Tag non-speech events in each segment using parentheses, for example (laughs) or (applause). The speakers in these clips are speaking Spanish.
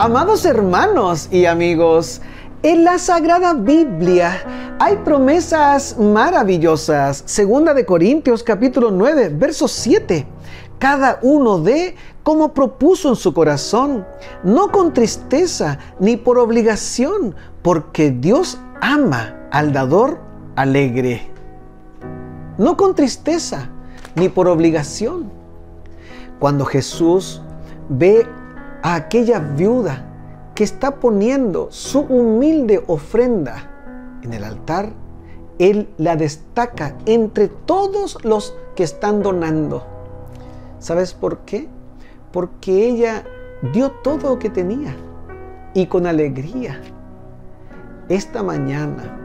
Amados hermanos y amigos, en la Sagrada Biblia hay promesas maravillosas. Segunda de Corintios capítulo 9, verso 7. Cada uno de como propuso en su corazón, no con tristeza ni por obligación, porque Dios ama al dador alegre. No con tristeza ni por obligación. Cuando Jesús ve a aquella viuda que está poniendo su humilde ofrenda en el altar, Él la destaca entre todos los que están donando. ¿Sabes por qué? Porque ella dio todo lo que tenía y con alegría. Esta mañana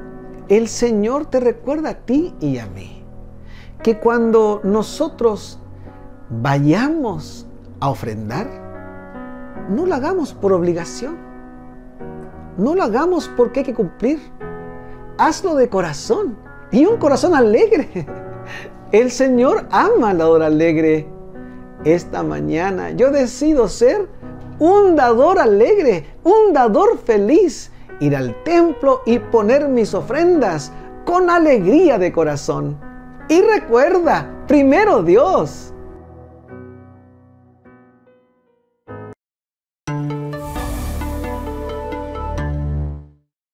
el Señor te recuerda a ti y a mí que cuando nosotros vayamos a ofrendar, no lo hagamos por obligación. No lo hagamos porque hay que cumplir. Hazlo de corazón y un corazón alegre. (laughs) El Señor ama al dador alegre. Esta mañana yo decido ser un dador alegre, un dador feliz. Ir al templo y poner mis ofrendas con alegría de corazón. Y recuerda, primero Dios